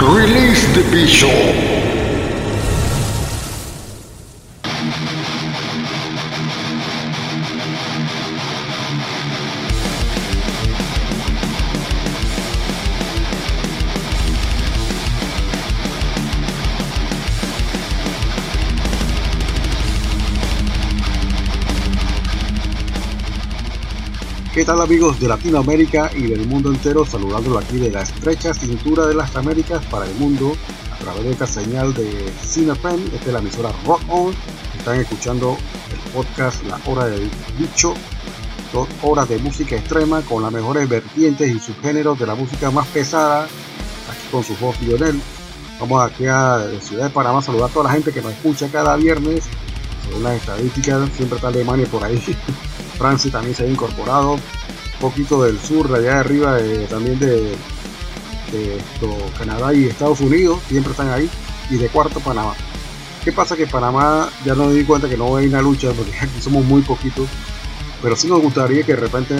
Release the Bishop. ¿Qué tal amigos de Latinoamérica y del mundo entero? Saludándolo aquí de la estrecha cintura de las Américas para el mundo a través de esta señal de CineFM, esta es la emisora Rock On. Están escuchando el podcast La Hora del Bicho, dos horas de música extrema con las mejores vertientes y subgéneros de la música más pesada, aquí con su voz Lionel. Vamos aquí a ciudad de Panamá a saludar a toda la gente que nos escucha cada viernes. Según las estadísticas, siempre está Alemania por ahí. Francia también se ha incorporado, un poquito del sur, allá de arriba, de- también de, Canadá y Estados Unidos, siempre están ahí, y de cuarto Panamá. ¿Qué pasa? Que Panamá ya no me di cuenta que no hay una lucha, porque aquí somos muy poquitos, pero sí nos gustaría que de repente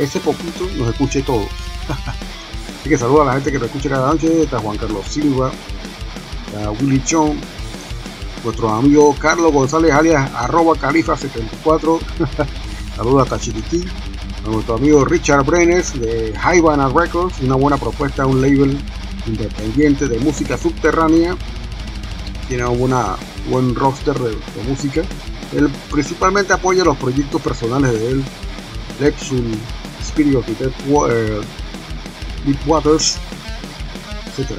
ese poquito nos escuche todo. Así que saludo a la gente que nos escucha cada noche, está Juan Carlos Silva, está Willy Chong, nuestro amigo Carlos González alias arroba califa74 saludos hasta Chiriquí a nuestro amigo Richard Brenes de Haibana Records una buena propuesta un label independiente de música subterránea. Tiene un buen roster de, música. Él principalmente apoya los proyectos personales de él. Lexul Spirit of the Dead, eh, Deep Waters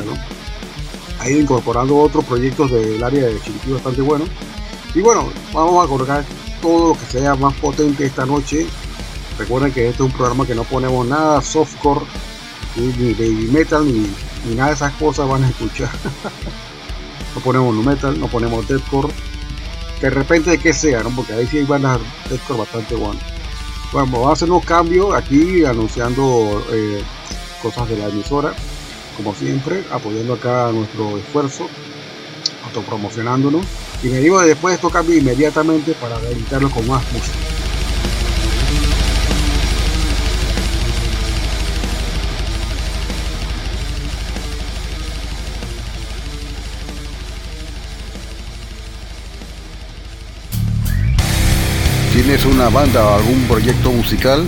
¿no? Ha ido incorporando otros proyectos del área de Chiriquí bastante buenos. Y bueno, vamos a colocar todo lo que sea más potente esta noche. Recuerden que este es un programa que no ponemos nada softcore, ni, baby metal, ni, ni nada de esas cosas van a escuchar. no ponemos nu metal, no ponemos deathcore. De repente de que sea, ¿no? Porque ahí sí hay bandas deathcore bastante buenas. Bueno, vamos a hacer unos cambios aquí anunciando eh, cosas de la emisora como siempre, apoyando acá nuestro esfuerzo, autopromocionándonos. Y digo después de estos cambios inmediatamente para deleitarlo con más música. ¿Tienes una banda o algún proyecto musical?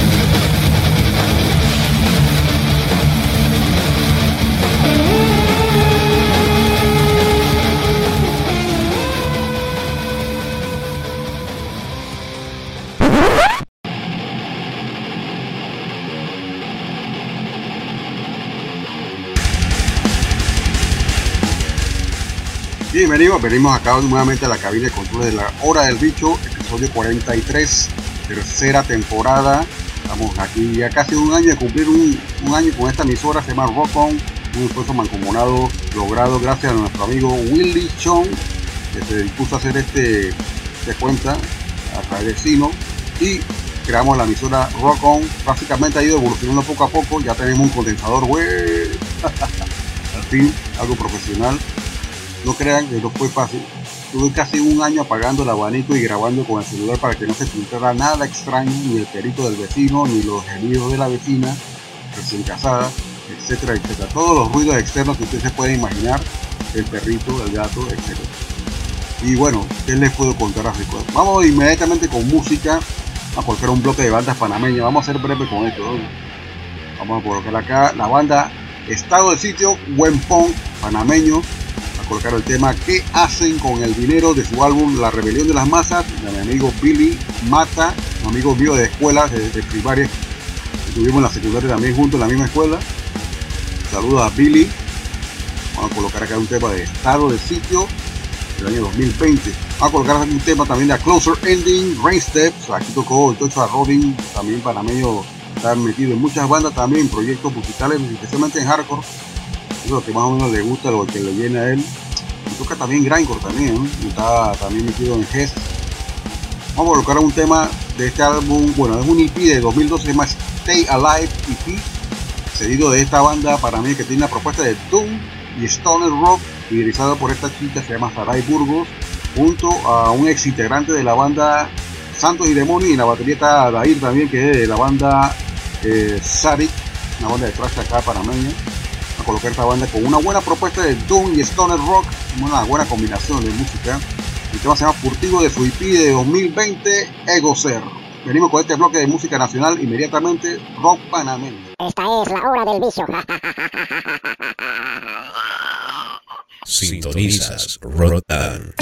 Bienvenidos, venimos acá nuevamente a la cabina de control de la Hora del Bicho, episodio 43, tercera temporada. Estamos aquí ya casi un año de cumplir un, año con esta emisora, se llama Rock On, un esfuerzo mancomunado logrado gracias a nuestro amigo Willy Chong, que se dispuso a hacer este, de cuenta a través de Sino y creamos la emisora Rock On. Básicamente ha ido evolucionando poco a poco, ya tenemos un condensador, güey. Al fin, algo profesional no crean que no fue fácil. Tuve casi un año apagando el abanico y grabando con el celular para que no se filtrara nada extraño, ni el perito del vecino, ni los gemidos de la vecina recién casada, etcétera, etcétera. Todos los ruidos externos que ustedes se pueden imaginar, el perrito, el gato, etcétera. Y bueno, ¿qué les puedo contar así? Vamos inmediatamente con música. A colocar un bloque de bandas panameñas. Vamos a ser breve con esto. ¿no? Vamos a colocar acá la banda Estado de Sitio, Buen Pong, panameño colocar el tema ¿Qué hacen con el dinero? de su álbum La Rebelión de las Masas, de mi amigo Billy Mata, un amigo mío de escuela, de, de primaria, estuvimos en la secundaria también juntos en la misma escuela. Saludos a Billy. Vamos a colocar acá un tema de estado de sitio del año 2020. Vamos a colocar aquí un tema también de Closer Ending, Rain Steps, aquí tocó el Tocho a Robin, también panameño, está metido en muchas bandas también, proyectos musicales, especialmente en hardcore. Es lo que más o menos le gusta, lo que le llena a él. Toca también Grindcore también, está también metido en Hess. Vamos a colocar un tema de este álbum, bueno, es un EP de 2012, se llama Stay Alive EP, seguido de esta banda para mí que tiene una propuesta de Doom y Stoner Rock, liderizado por esta chica, se llama Sarai Burgos, junto a un ex integrante de la banda Santos y Demonios, y la batería está Dair también, que es de la banda eh, una banda de trash acá panameña colocar esta banda con una buena propuesta de Doom y Stoner Rock, una buena combinación de música. El tema se llama Furtivo de su EP de 2020, Ego Ser. Venimos con este bloque de música nacional inmediatamente, Rock Panameño. Esta es la hora del vicio. Sintonizas Rotan.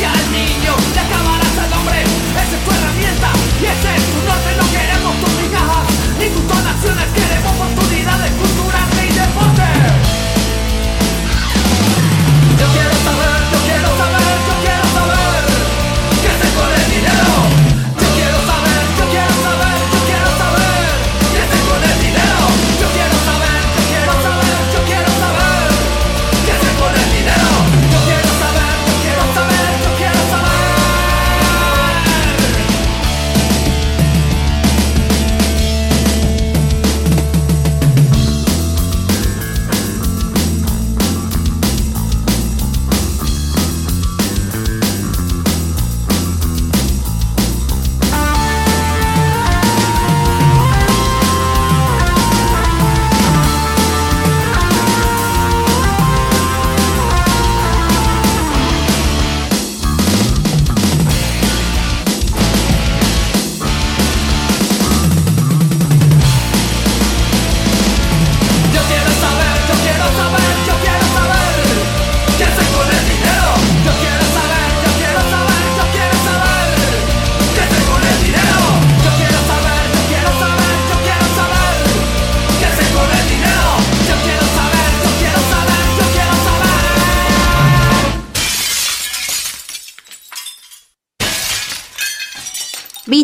Yeah.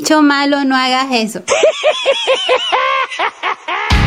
Bicho malo, no hagas eso.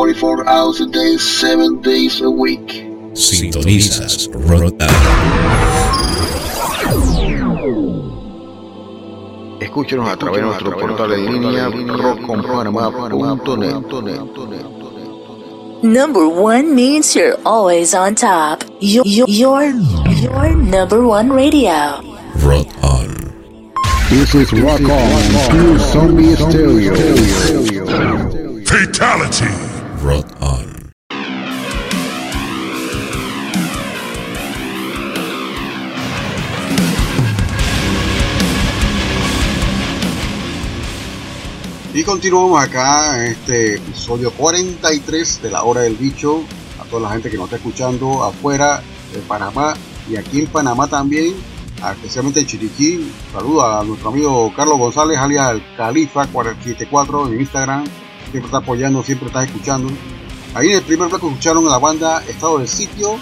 44 hours a day, 7 days a week. Sintonizas Rotan. Escúchenos a través de nuestro portal en línea rockconpanamá.net. Number one means you're always on top. You're your, your number one radio. Rot On. This is Rock On, Pure Zombie Stereo. Fatality! Rot On. Y continuamos acá en este episodio 43 de la hora del bicho. A toda la gente que nos está escuchando afuera de Panamá y aquí en Panamá también, especialmente en Chiriquí. Saludo a nuestro amigo Carlos González, alias el Califa474 en Instagram. Siempre está apoyando, siempre está escuchando. Ahí en el primer bloque escucharon la banda Estado del Sitio,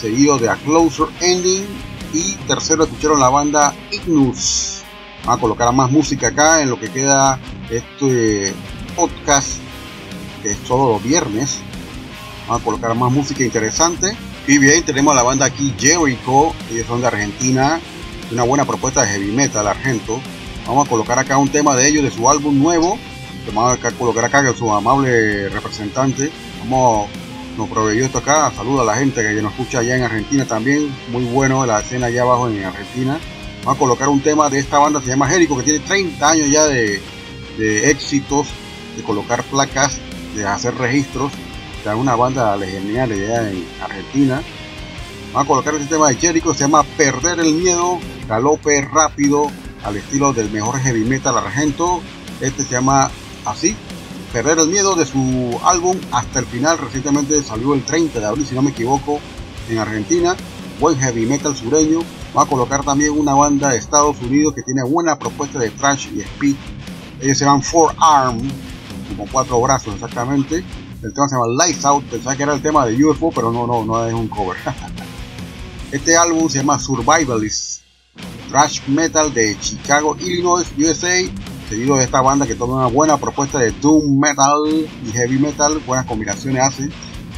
seguido de A Closer Ending. Y tercero escucharon la banda Ignus. Vamos a colocar más música acá en lo que queda este podcast, que es todos los viernes. Vamos a colocar más música interesante. Y bien, tenemos a la banda aquí Jericho, ellos son de Argentina, una buena propuesta de heavy metal argento. Vamos a colocar acá un tema de ellos, de su álbum nuevo. Colocar acá con su amable representante. Vamos, nos proveyó esto acá. Saluda a la gente que nos escucha allá en Argentina también. Muy bueno la escena allá abajo en Argentina. Vamos a colocar un tema de esta banda, se llama Jericho, que tiene 30 años ya de, de éxitos, de colocar placas, de hacer registros. O una banda legendaria allá en Argentina. Vamos a colocar este tema de Jericho, se llama Perder el Miedo, galope rápido, al estilo del mejor heavy metal argento. Este se llama así, Perder el Miedo de su álbum Hasta el Final. Recientemente salió el 30 de abril, si no me equivoco, en Argentina. Buen heavy metal sureño. Vamos a colocar también una banda de Estados Unidos que tiene buena propuesta de thrash y speed. Ellos se llaman Four Arm, como cuatro brazos exactamente. El tema se llama Lights Out. Pensaba que era el tema de UFO, pero no, no, no es un cover. este álbum se llama Survivalist, thrash metal de Chicago, Illinois, USA. Seguido de esta banda que toma una buena propuesta de doom metal y heavy metal. Buenas combinaciones hace,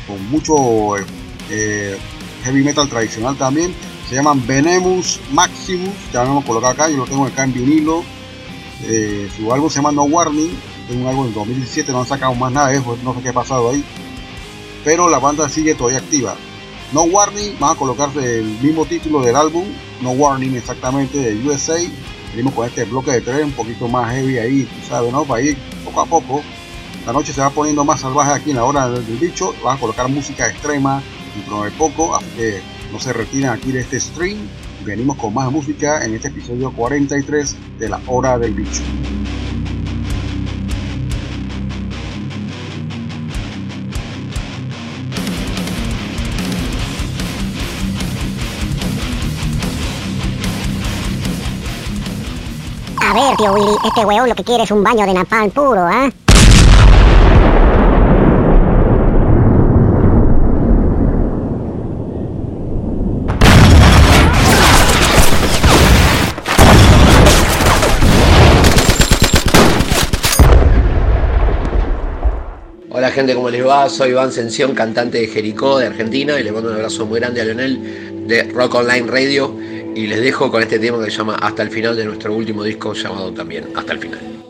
con mucho eh, heavy metal tradicional también se llaman Venemus Maximus, ya lo hemos colocado acá, yo lo tengo acá en vinilo. Eh, su álbum se llama No Warning, es un álbum en 2017, no han sacado más nada de eso, no sé qué ha pasado ahí. Pero la banda sigue todavía activa. No Warning, vamos a colocarse el mismo título del álbum, No Warning exactamente, de USA. Venimos con este bloque de tres, un poquito más heavy ahí, tú sabes, ¿no? Para ir poco a poco. La noche se va poniendo más salvaje aquí en la hora del, bicho. Van a colocar música extrema dentro de poco, así que no se retiran aquí de este stream. Venimos con más música en este episodio 43 de la hora del bicho. Este weón lo que quiere es un baño de napalm puro, ¿ah? Hola gente, ¿cómo les va? Soy Iván Sención, cantante de Jericó de Argentina y le mando un abrazo muy grande a Leonel de Rock Online Radio y les dejo con este tema que se llama Hasta el final de nuestro último disco llamado también Hasta el final.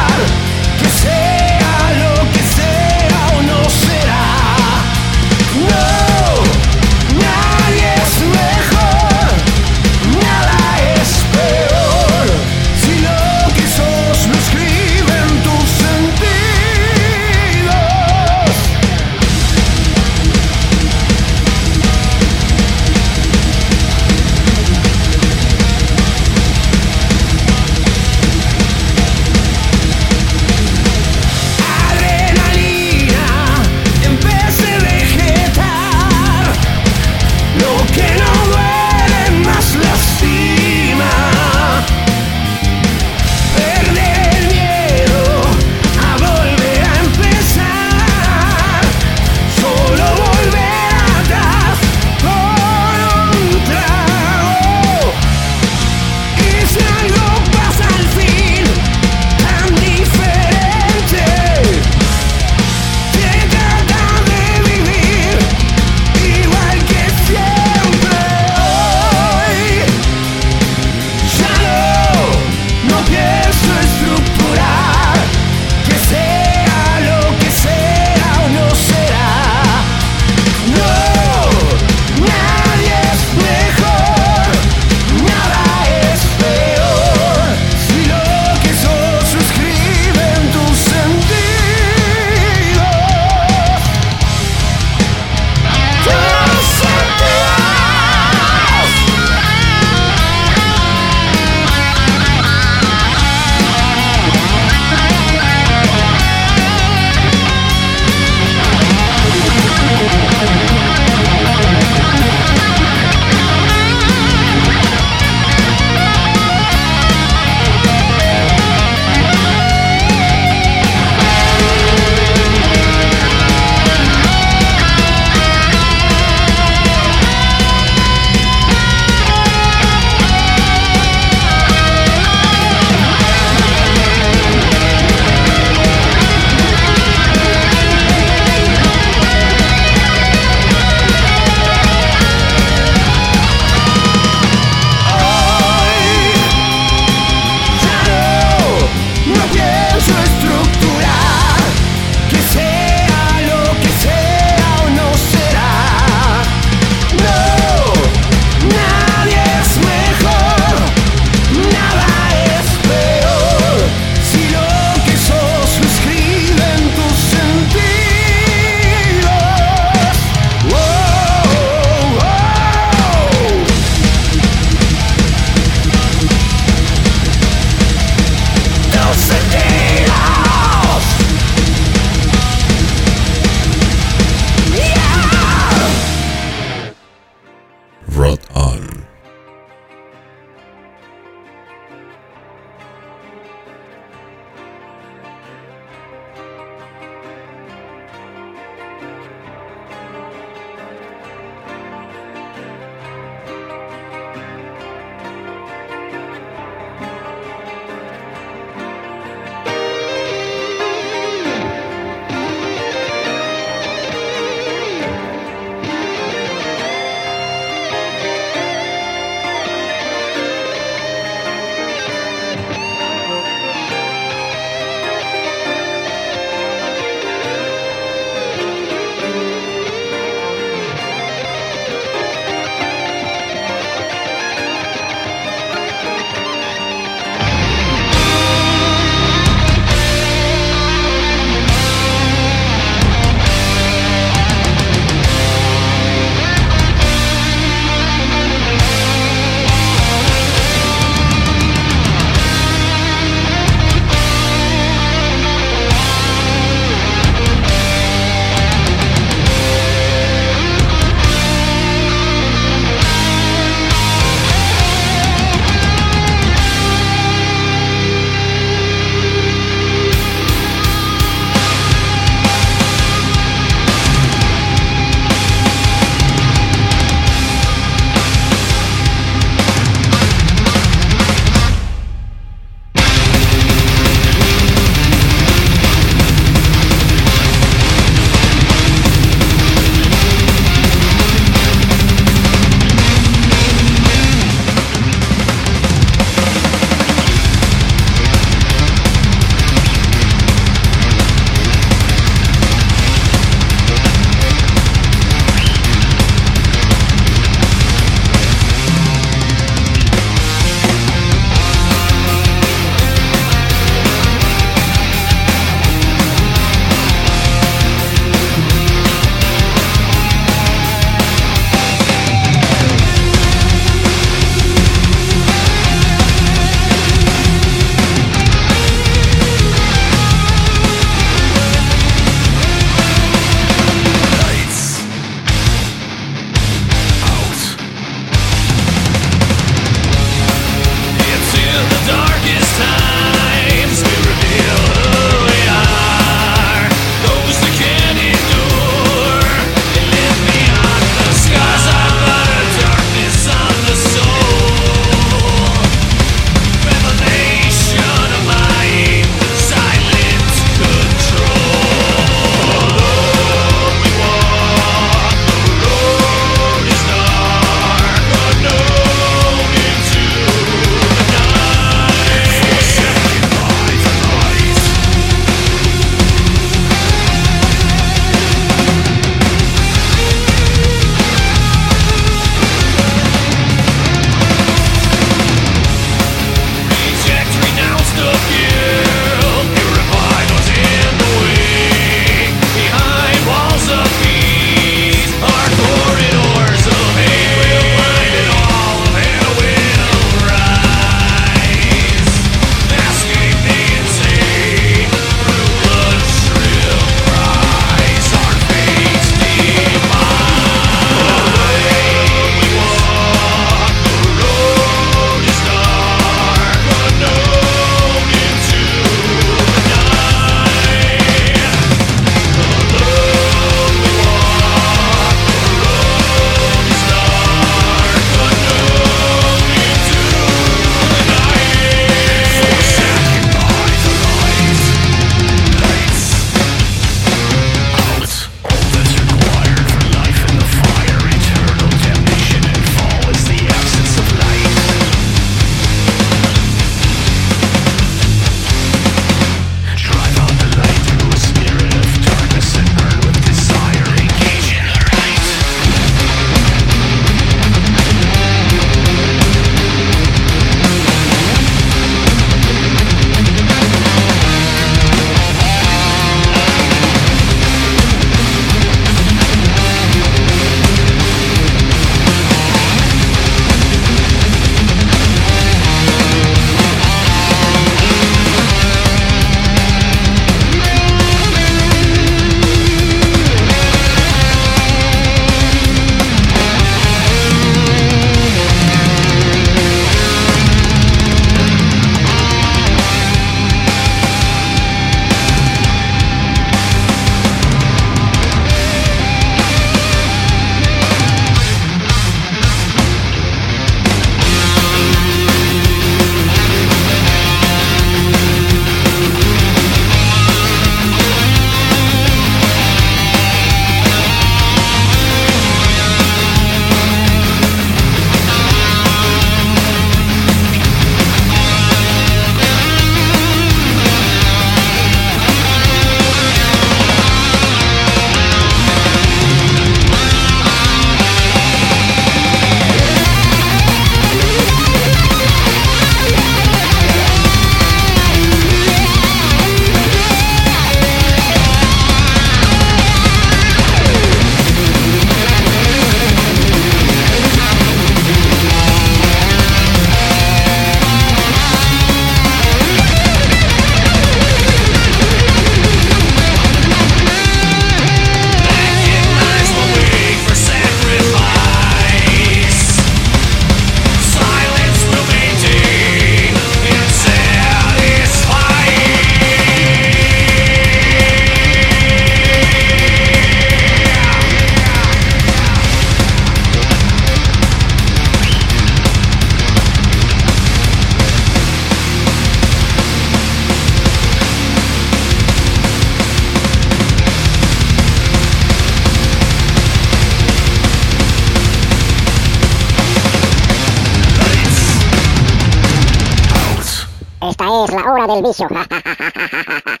Es la hora del bicho.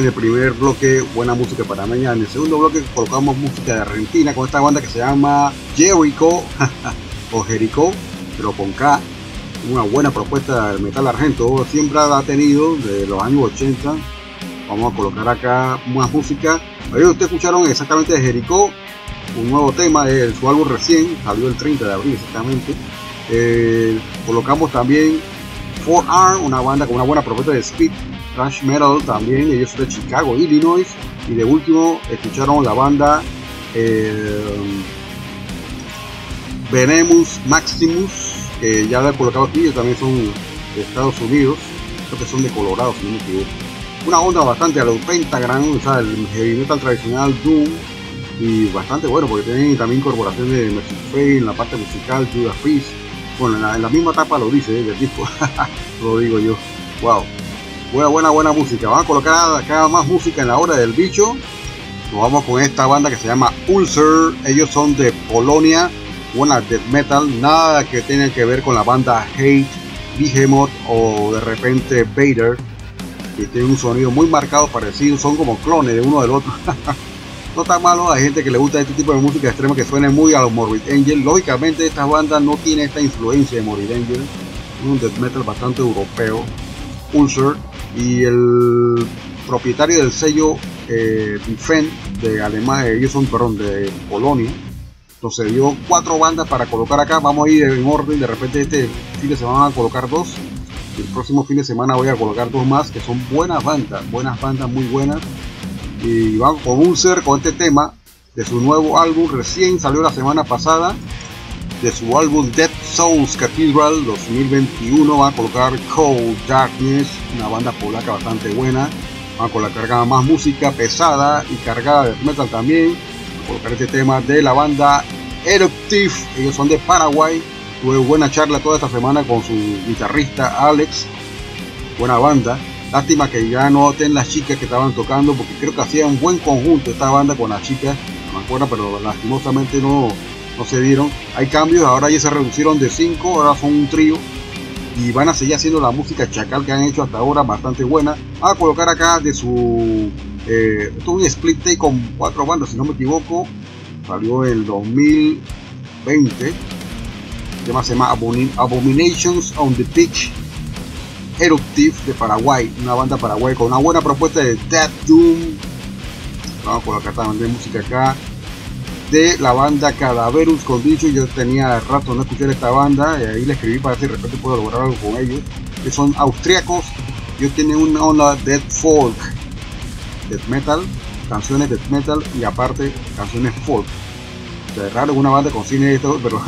En el primer bloque buena música para mañana. En el segundo bloque colocamos música de Argentina con esta banda que se llama Jericho o Jericho, pero con K. Una buena propuesta del metal argento. Siempre ha tenido de los años 80. Vamos a colocar acá más música. Ahí ustedes escucharon exactamente de Jericho, un nuevo tema de su álbum recién, salió el 30 de abril exactamente. Eh, colocamos también 4R, una banda con una buena propuesta de speed thrash metal también, ellos son de Chicago, Illinois. Y de último escucharon la banda eh, Venemus Maximus, que ya la he colocado aquí, ellos también son de Estados Unidos, creo que son de Colorado, si no me equivoco. Una onda bastante a los Pentagram, o sea, el heavy metal tradicional Doom, y bastante bueno, porque tienen también incorporación de Mercy Fate en la parte musical, Judas Priest. Bueno, en la, en la misma etapa lo dice, ¿eh? del disco, lo digo yo. Wow, buena, buena, buena música. Vamos a colocar acá más música en la hora del bicho. Nos vamos con esta banda que se llama Ulcer. Ellos son de Polonia, buena death metal, nada que tenga que ver con la banda Hate, Behemoth o de repente Vader, que tienen un sonido muy marcado, parecido, son como clones de uno del otro. no está malo, hay gente que le gusta este tipo de música extrema que suene muy a los Morbid Angel. Lógicamente esta banda no tiene esta influencia de Morbid Angel, un death metal bastante europeo. Ulcer y el propietario del sello eh, de Alemania, ellos son, perdón, de Polonia. Entonces dio cuatro bandas para colocar acá. Vamos a ir en orden. De repente este fin de semana van a colocar dos. El próximo fin de semana voy a colocar dos más que son buenas bandas, buenas bandas muy buenas. Y vamos con Ulcer con este tema de su nuevo álbum. Recién salió la semana pasada de su álbum Dead Souls Cathedral 2021 van a colocar Cold Darkness, una banda polaca bastante buena. Van a colocar más música pesada y cargada de metal también. Van a colocar este tema de la banda Eruptive, ellos son de Paraguay. Tuve buena charla toda esta semana con su guitarrista Alex. Buena banda. Lástima que ya no estén las chicas que estaban tocando porque creo que hacían buen conjunto esta banda con las chicas. No me acuerdo, pero lastimosamente no, no se dieron. Hay cambios, ahora ya se reducieron de 5, ahora son un trío. Y van a seguir haciendo la música chacal que han hecho hasta ahora, bastante buena. A colocar acá de su... Eh, esto es un split take con cuatro bandas, si no me equivoco. Salió el 2020. El tema se llama Abomin Abominations on the Pitch. Eruptive de Paraguay, una banda paraguay con una buena propuesta de Death Doom. Vamos a colocar también música acá de la banda Cadaverus Condition. Yo tenía rato no escuchar esta banda y ahí le escribí para ver si de repente puedo lograr algo con ellos. Que son austriacos. Ellos tienen una onda death folk, death metal, canciones death metal y aparte canciones folk. O es raro una banda con todo, pero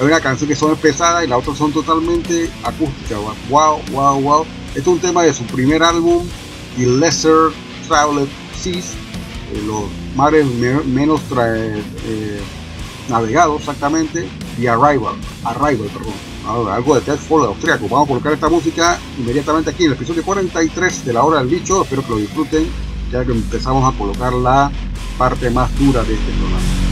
hay una canción que son pesadas y la otra son totalmente acústicas. Wow, wow, wow. Este es un tema de su primer álbum, The Lesser Traveled Seas. Eh, los mares me menos eh, navegados exactamente y Arrival, Arrival, perdón, algo de Ted Ford austriaco. Vamos a colocar esta música inmediatamente aquí en el episodio 43 de la hora del bicho. Espero que lo disfruten, ya que empezamos a colocar la parte más dura de este programa.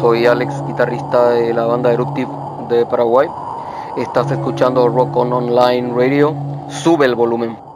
Soy Alex, guitarrista de la banda Eruptive de Paraguay. Estás escuchando Rock on Online Radio. Sube el volumen.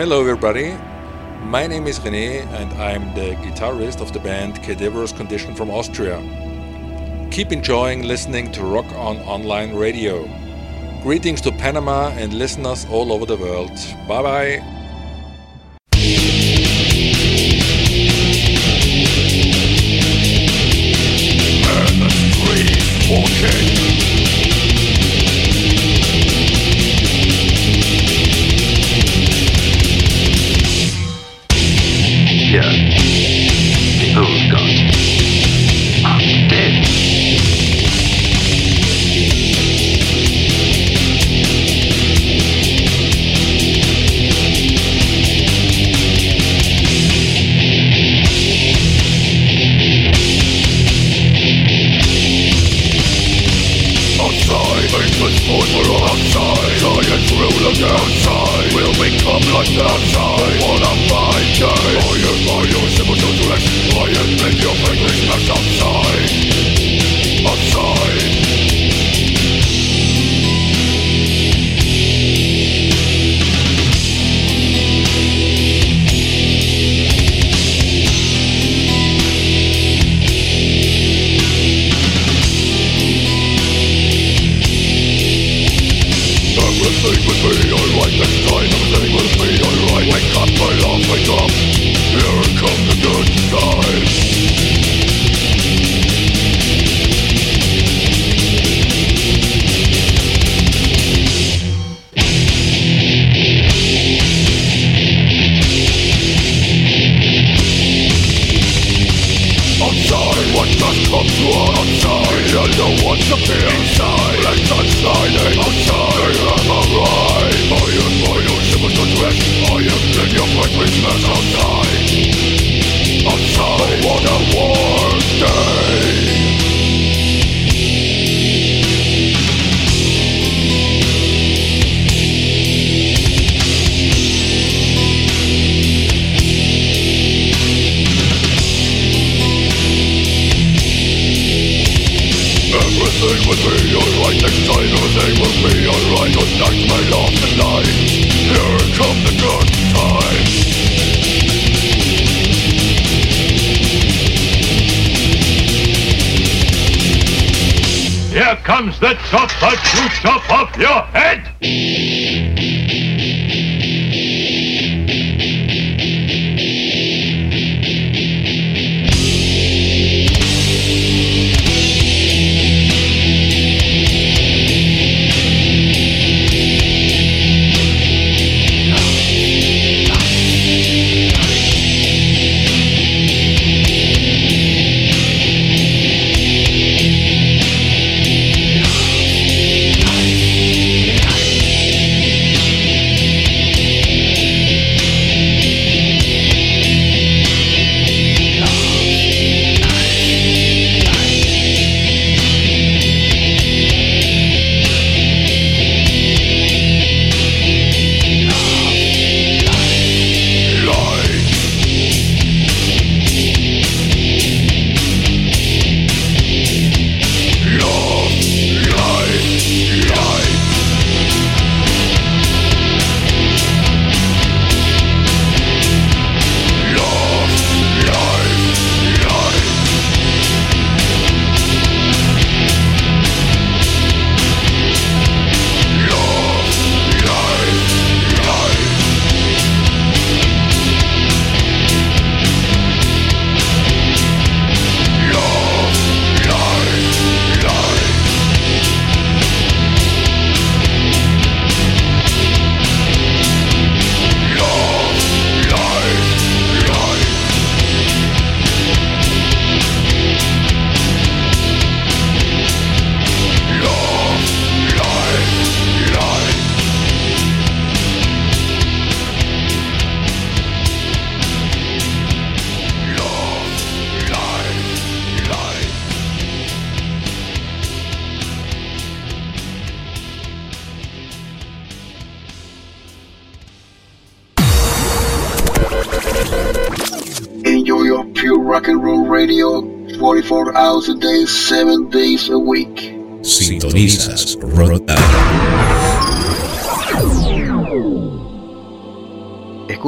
Hello, everybody. My name is René, and I'm the guitarist of the band Cadaverous Condition from Austria. Keep enjoying listening to Rock On Online Radio. Greetings to Panama and listeners all over the world. Bye bye.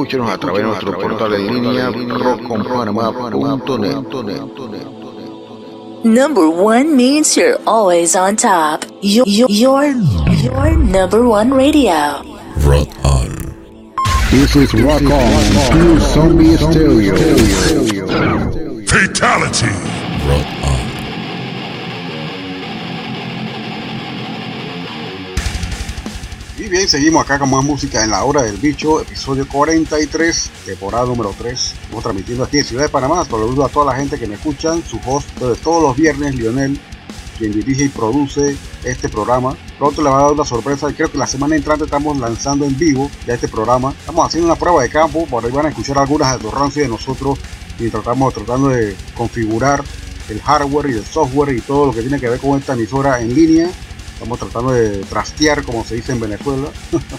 Escúchenos a través de nuestro portal de línea rockconpanamá.net. Number one means you're always on top. Your, your, your number one radio. Rock on. This is Rock On, Pure Zombie Stereo. Seguimos acá con más música en la hora del bicho, episodio 43, temporada número 3. Estamos transmitiendo aquí en Ciudad de Panamá. Saludo a toda la gente que me escuchan. Su host de todos los viernes, Lionel, quien dirige y produce este programa. Pronto le va a dar una sorpresa. Creo que la semana entrante estamos lanzando en vivo ya este programa. Estamos haciendo una prueba de campo. Por ahí van a escuchar algunas de de nosotros y tratamos tratando de configurar el hardware y el software y todo lo que tiene que ver con esta emisora en línea Estamos tratando de trastear, como se dice en Venezuela.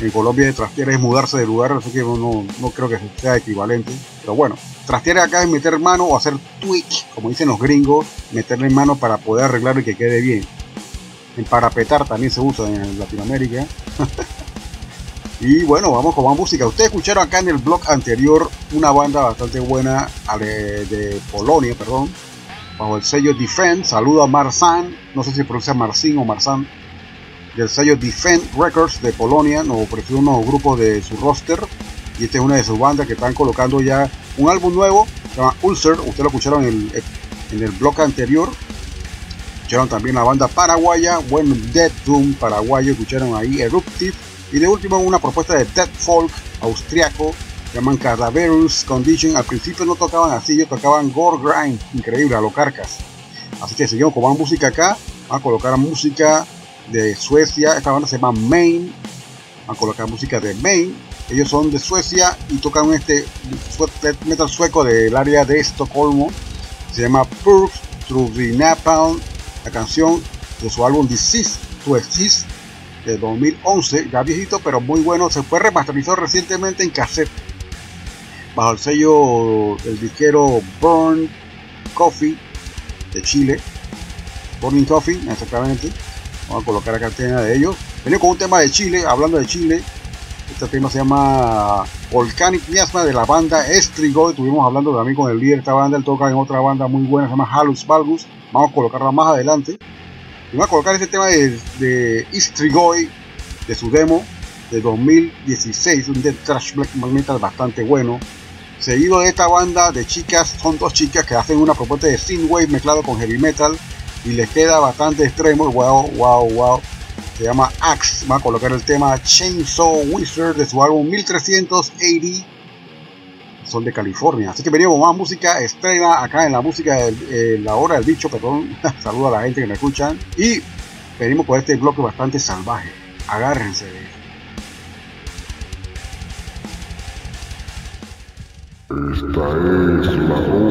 En Colombia trastear es mudarse de lugar, así que no, no creo que sea equivalente. Pero bueno, trastear acá es meter mano o hacer tweak, como dicen los gringos, meterle mano para poder arreglar y que quede bien. En parapetar también se usa en Latinoamérica. y bueno, vamos con más música. Ustedes escucharon acá en el blog anterior una banda bastante buena de Polonia, perdón, bajo el sello Defense. Saludo a Marsan, no sé si pronuncia Marcin o Marsan, del sello Defense Records de Polonia. Nos ofreció unos grupos de su roster. Y esta es una de sus bandas que están colocando ya un álbum nuevo. Se llama Ulcer. Ustedes lo escucharon en el, en el blog anterior. Escucharon también la banda paraguaya, bueno, Dead Doom paraguayo. Escucharon ahí Eruptive. Y de último una propuesta de Dead Folk austriaco llaman Cadaverous Condition. Al principio no tocaban así, ellos tocaban Gore Grind, increíble, a lo carcas. Así que seguimos con más música acá. Vamos a colocar música de Suecia. Esta banda se llama Maine. Vamos a colocar música de Maine. Ellos son de Suecia y tocan este metal sueco del área de Estocolmo. Se llama Purge Through the Napalm. La canción de su álbum Disease to Exist de 2011. Ya viejito, pero muy bueno. Se fue remasterizado recientemente en cassette bajo el sello del disquero Burn Coffee de Chile. Burning Coffee, exactamente. Vamos a colocar el tema de ellos. Venimos con un tema de Chile, hablando de Chile. Este tema se llama Volcanic Miasma de la banda Estrigo. Estuvimos hablando también con el líder de esta banda. Él toca en otra banda muy buena, se llama Halus Valgus. Vamos a colocarla más adelante. Y vamos a colocar este tema de, de Istrigoi, de su demo de 2016. Un death trash black metal bastante bueno seguido de esta banda de chicas, son dos chicas que hacen una propuesta de synthwave mezclado con heavy metal y les queda bastante extremo, wow, wow, wow. Se llama Axe, va a colocar el tema Chainsaw Wizard de su álbum 1380. Son de California, así que venimos más música estrena acá en la música de la hora del bicho, perdón. Saludo a la gente que me escuchan y venimos con este bloque bastante salvaje. Agárrense Esta es la hora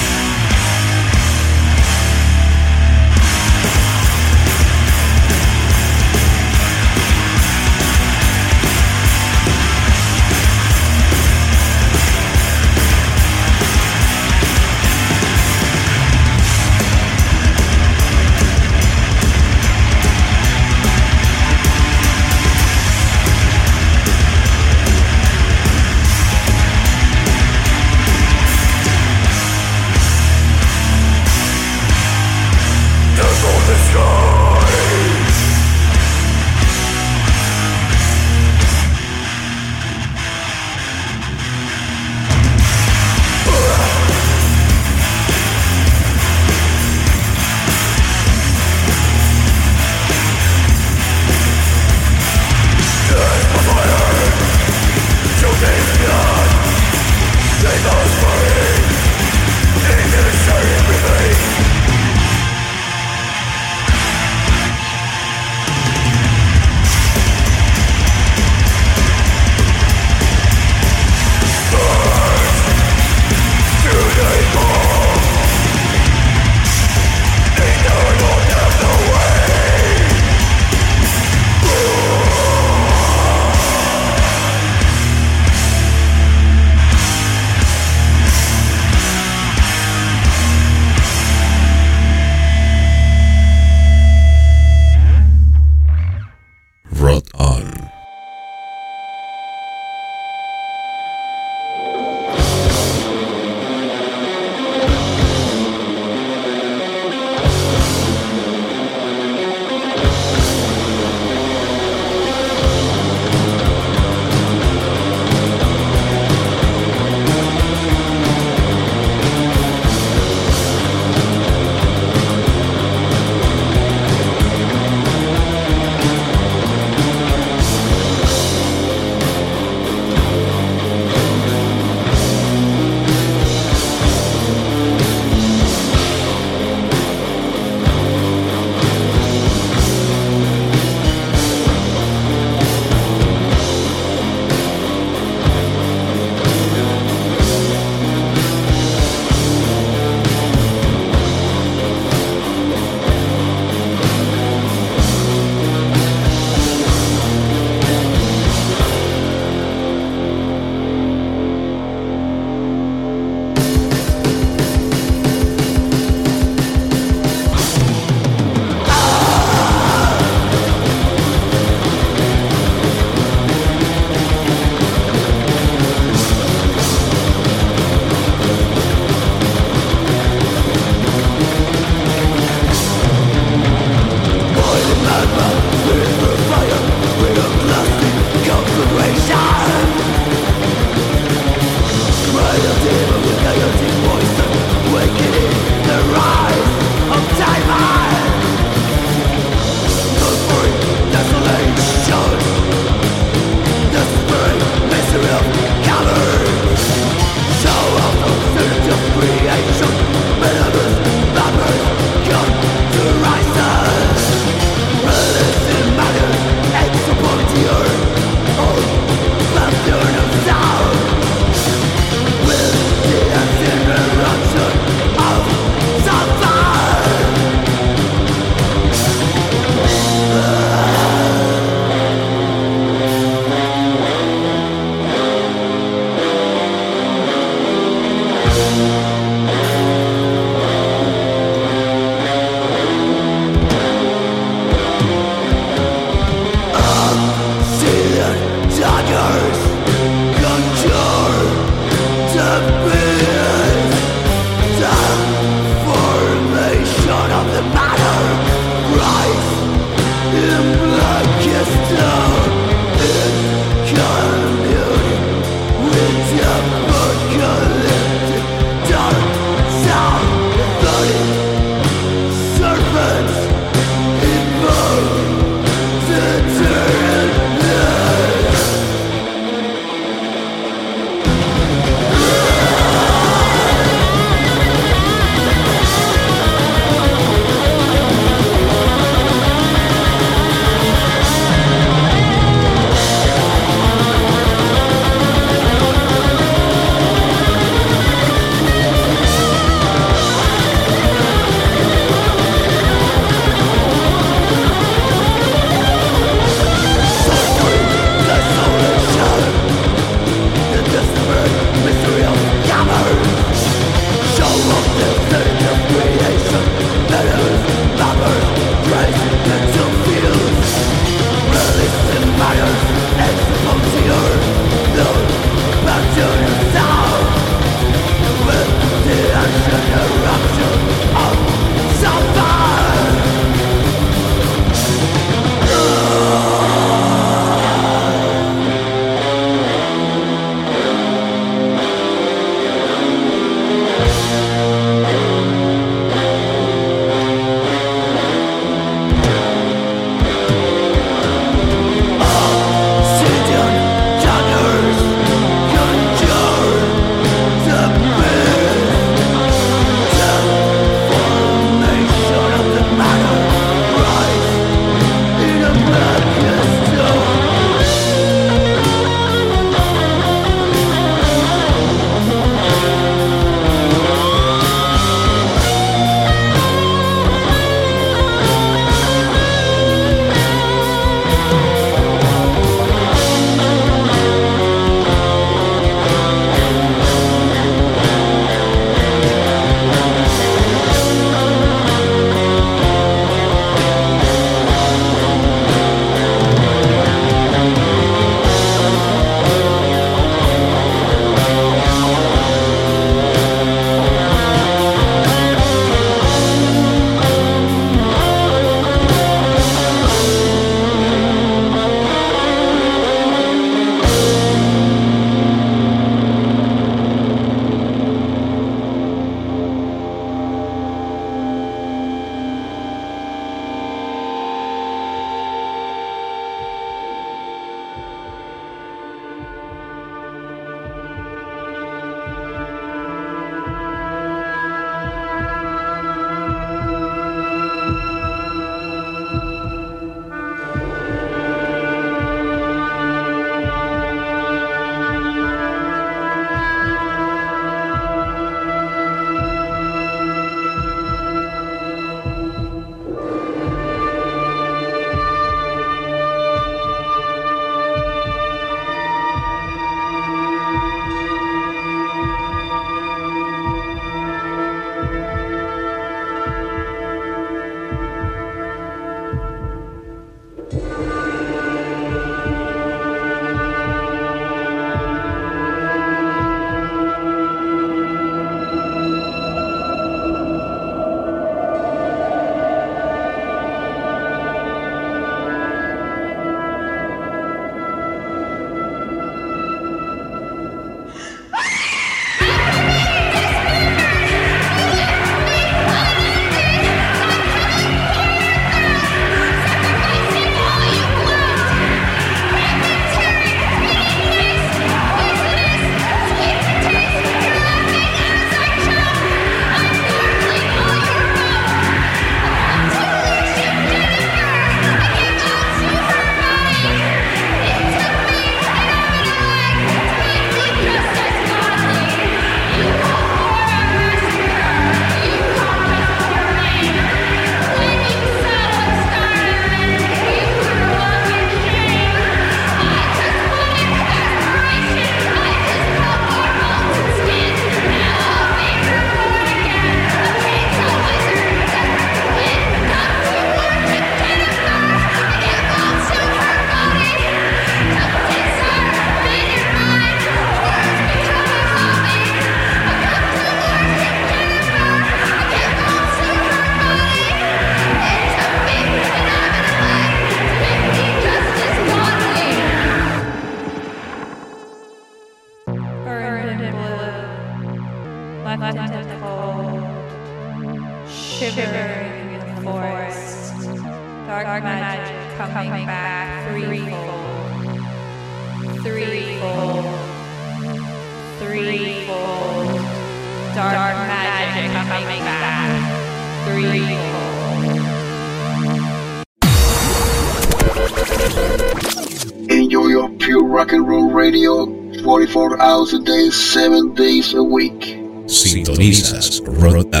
7 a week. Sintonizas Rota.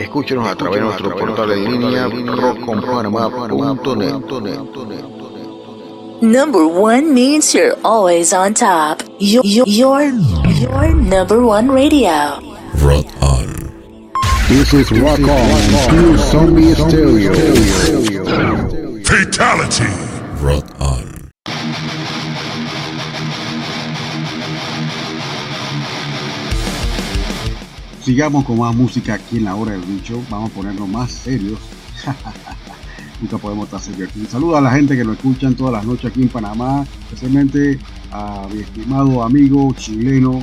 Escúchenos a través de nuestro portal en línea rockconpanamá.net. Number one means you're always on top. Your, your, your number one radio. Rock on. This is Rock On, Pure Zombie Stereo. Sigamos con más música aquí en la hora del bicho. Vamos a ponernos más serios. Nunca podemos estar serios aquí. Saludo a la gente que nos escuchan todas las noches aquí en Panamá, especialmente a mi estimado amigo chileno,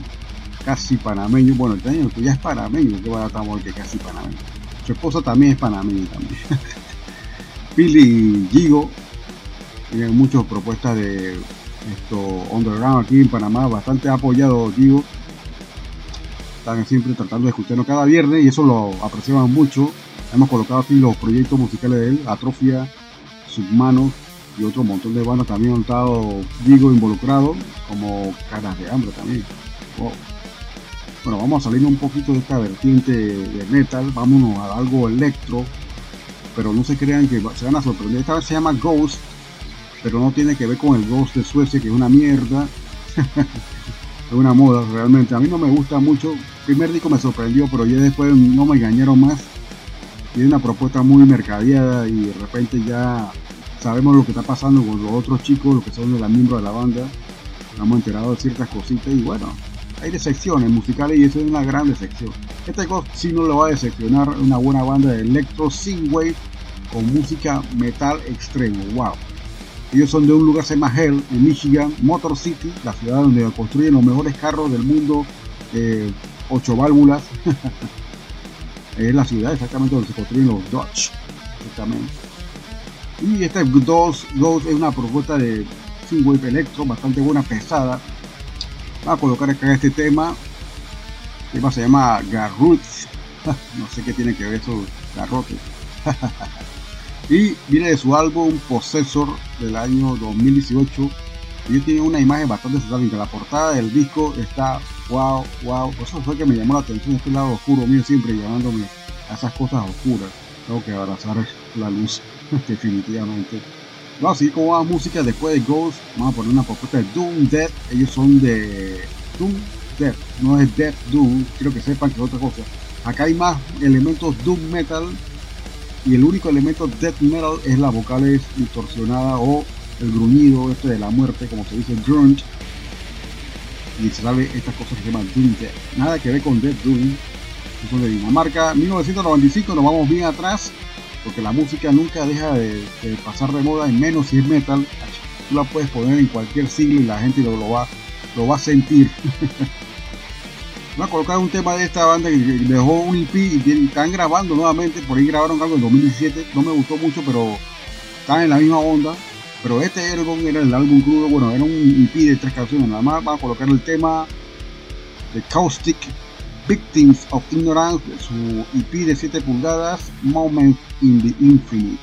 casi panameño. Bueno, el año que ya es panameño, que a estar que casi panameño. Su esposa también es panameña también. Billy Gigo tienen muchas propuestas de esto underground aquí en Panamá, bastante apoyado Gigo están siempre tratando de escucharnos cada viernes y eso lo apreciamos mucho. Hemos colocado aquí los proyectos musicales de él, Atrofia, Submanos y otro montón de bandas también han estado, digo, involucrados, como Caras de Hambre también. Bueno, vamos a salir un poquito de esta vertiente de metal, vámonos a algo electro, pero no se crean que se van a sorprender. Esta vez se llama Ghost, pero no tiene que ver con el Ghost de Suecia, que es una mierda. es una moda realmente. A mí no me gusta mucho. El primer disco me sorprendió, pero ya después no me engañaron más. Tiene una propuesta muy mercadeada y de repente ya sabemos lo que está pasando con los otros chicos, los que son de la miembros de la banda. Hemos enterado de ciertas cositas y bueno, hay decepciones musicales y eso es una gran decepción. Este Ghost sí no lo va a decepcionar, una buena banda de electro synthwave con música metal extremo. Wow. Ellos son de un lugar se llama Hell, en Michigan, Motor City, la ciudad donde construyen los mejores carros del mundo, eh, ocho válvulas. es la ciudad exactamente donde se construyen los Dodge. Exactamente. Y este Ghost, Ghost es una propuesta de Synthwave Electro, bastante buena, pesada. Vamos a colocar acá este tema. El tema se llama Garroots. no sé qué tiene que ver eso, garrotes. y viene de su álbum Possessor del año 2018 ellos tienen una imagen bastante satánica la portada del disco está wow wow eso fue que me llamó la atención este lado oscuro mío siempre llamándome a esas cosas oscuras. Tengo que abrazar la luz definitivamente. Vamos a seguir con más música después de Ghost vamos a poner una propuesta de Doom Dead. Ellos son de Doom Dead no es Dead Doom. Quiero que sepan que es otra cosa. Acá hay más elementos Doom Metal y el único elemento death metal es la vocales distorsionada o el gruñido este de la muerte como se dice grunge. Y se sabe estas cosas que se llaman doom nada que ver con death doom. Son de Dinamarca. 1995 nos vamos bien atrás porque la música nunca deja de, pasar de moda y menos si es metal. Tú la puedes poner en cualquier siglo y la gente lo va lo va a sentir Voy a colocar un tema de esta banda que dejó un EP y están grabando nuevamente. Por ahí grabaron algo en 2017. No me gustó mucho, pero están en la misma onda. Pero este álbum era el álbum crudo. Bueno, era un EP de tres canciones nada más. Vamos a colocar el tema de Caustic Victims of Ignorance, su EP de 7 pulgadas, Moment in the Infinite,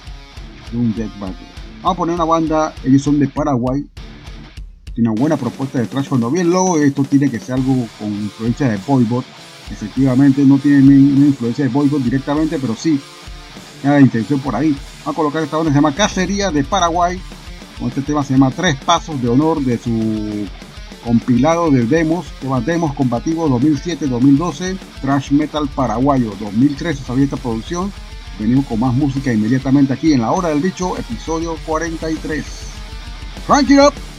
de un Dead Battle. Vamos a poner una banda, ellos son de Paraguay, tiene una buena propuesta de trash. Cuando vi el esto tiene que ser algo con influencia de Boybot. Efectivamente, no tiene una influencia de Boybot directamente, pero sí, la intención por ahí. Vamos a colocar esta que se llama Cacería de Paraguay. Con este tema se llama Tres Pasos de Honor de su compilado de demos, tema Demos Combativos 2007-2012, Trash Metal Paraguayo 2013 salió esta producción. Venimos con más música inmediatamente aquí en La Hora del Bicho, episodio 43. Crank it up!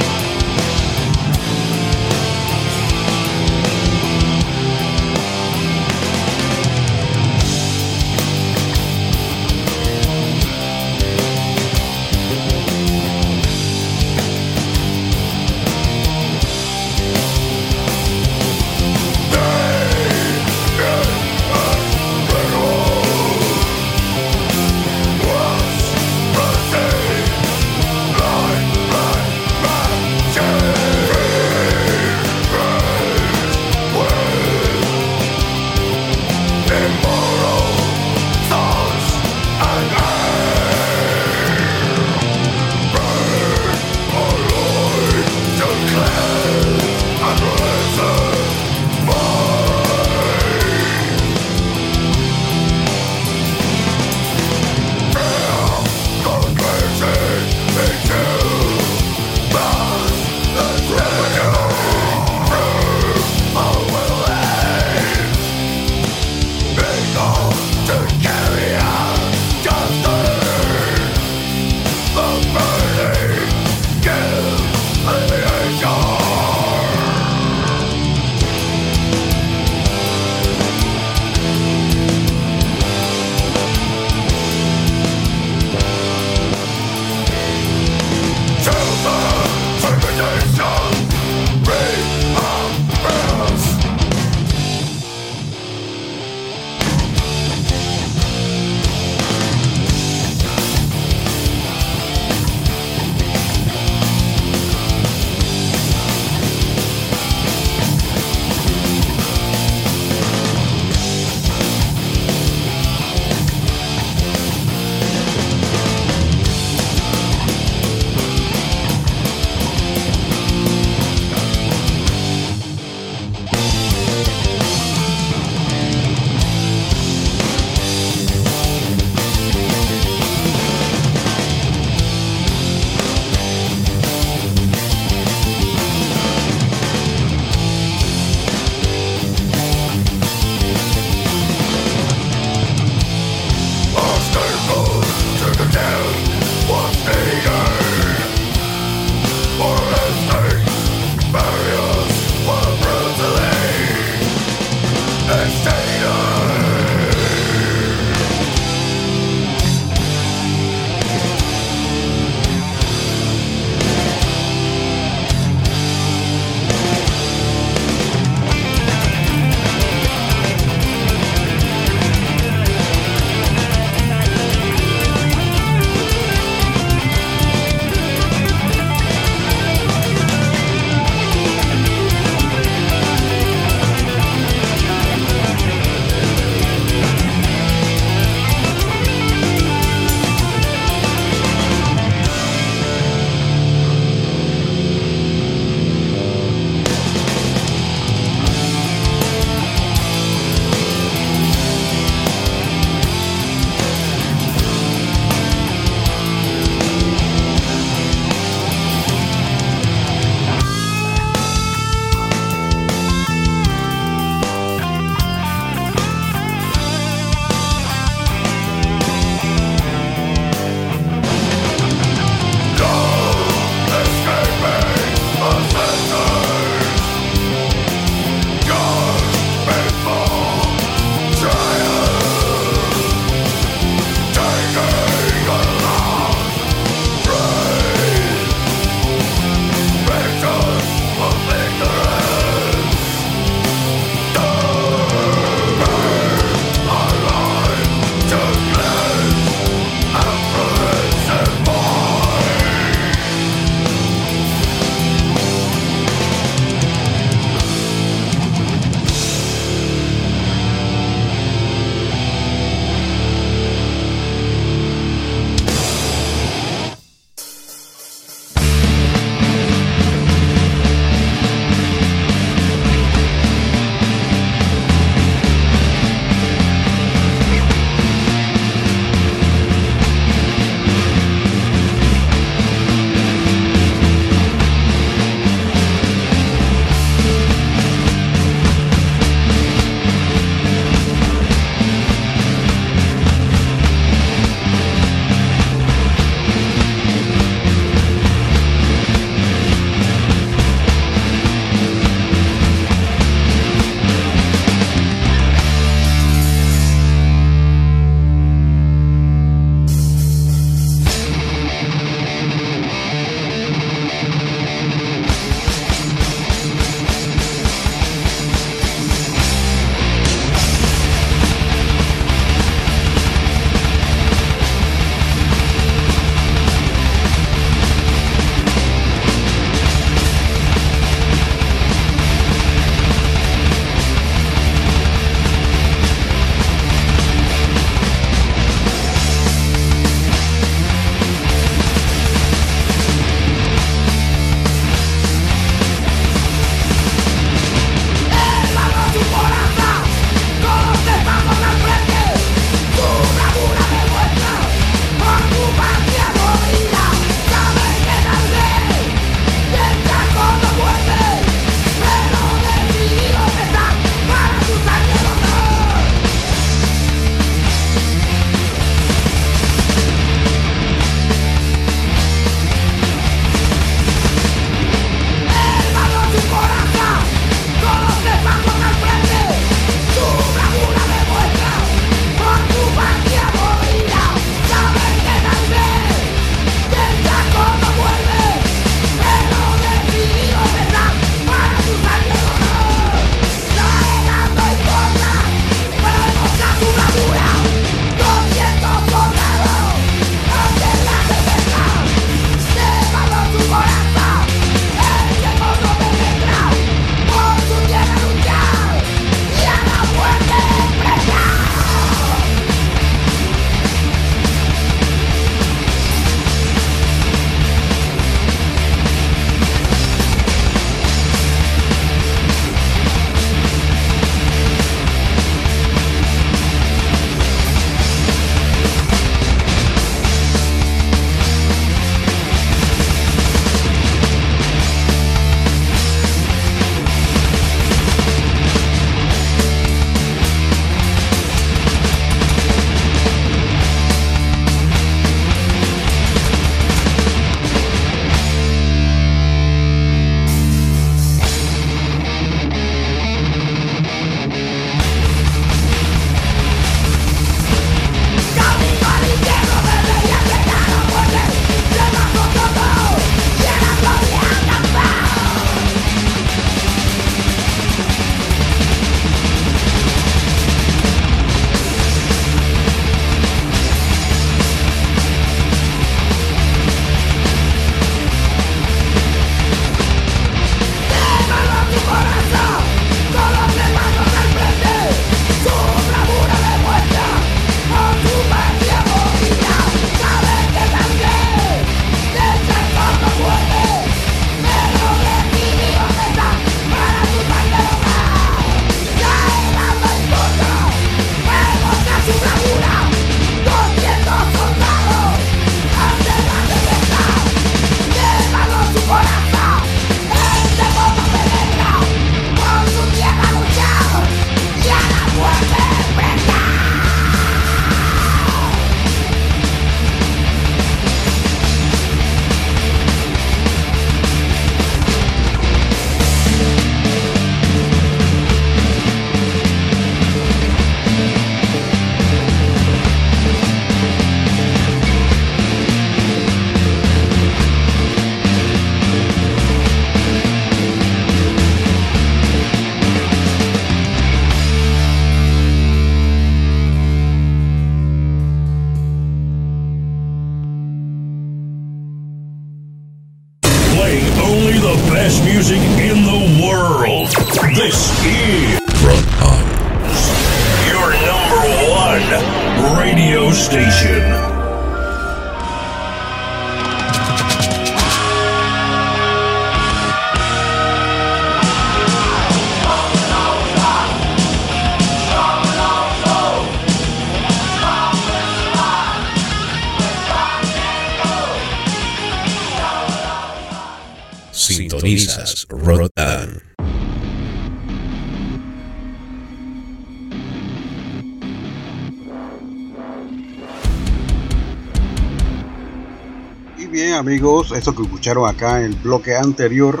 Esto que escucharon acá en el bloque anterior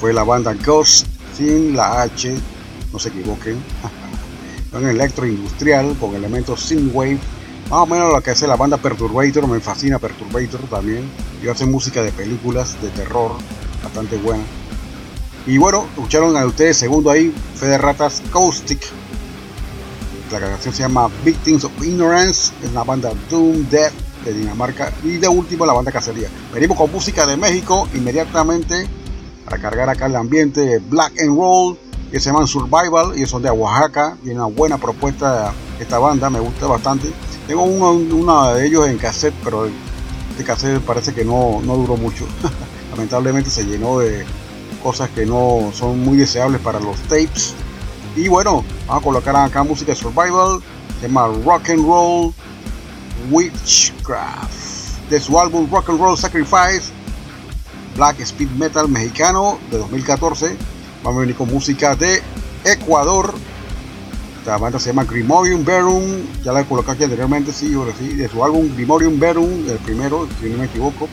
fue la banda Ghost sin la H, no se equivoquen. un electroindustrial con elementos synthwave, más o menos lo que hace la banda Perturbator, me fascina Perturbator también. Y hace música de películas de terror, bastante buena. Y bueno, escucharon a ustedes segundo ahí, Fede Ratas Caustic. La canción se llama Victims of Ignorance, es una banda Doom Death de Dinamarca. Y de último la banda Cacería. Venimos con música de México inmediatamente para cargar acá el ambiente Black and Roll que se llaman Survival y son de Oaxaca. Tiene una buena propuesta esta banda, me gusta bastante. Tengo uno, de ellos en cassette, pero este cassette parece que no, no duró mucho. Lamentablemente se llenó de cosas que no son muy deseables para los tapes. Y bueno, vamos a colocar acá música de Survival, llama Rock and Roll Witchcraft. De su álbum Rock and Roll Sacrifice, Black Speed Metal mexicano de 2014. Vamos a venir con música de Ecuador. Esta banda se llama Grimorium Verum. Ya la colocado aquí anteriormente, sí, ahora sí. De su álbum Grimorium Verum, el primero, si no me equivoco.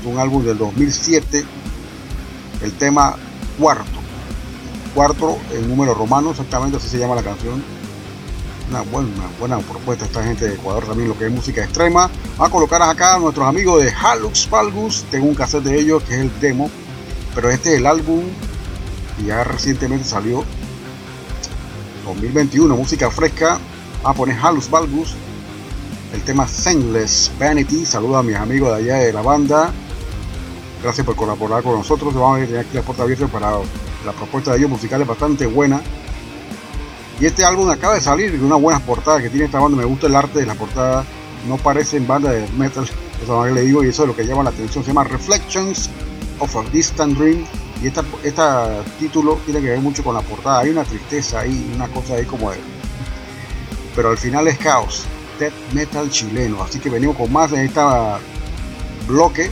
Es un álbum del 2007. El tema cuarto. Cuarto en número romano, exactamente así se llama la canción. Una buena, buena propuesta esta gente de Ecuador también, lo que es música extrema. Vamos a colocar acá a nuestros amigos de Halux Valgus. Tengo un cassette de ellos que es el demo. Pero este es el álbum y ya recientemente salió 2021, música fresca. A poner Halus Valgus, el tema Sengless Vanity. Saludo a mis amigos de allá de la banda. Gracias por colaborar con nosotros. Vamos a tener aquí la puerta abierta para la propuesta de ellos musicales bastante buena. Y este álbum acaba de salir de una buena portada que tiene esta banda. Me gusta el arte de la portada. No parecen banda de metal. Eso le digo y eso es lo que llama la atención. Se llama Reflections of a Distant Dream. Y este esta título tiene que ver mucho con la portada. Hay una tristeza ahí, una cosa ahí como de. Pero al final es caos. Death metal chileno. Así que venimos con más de este bloque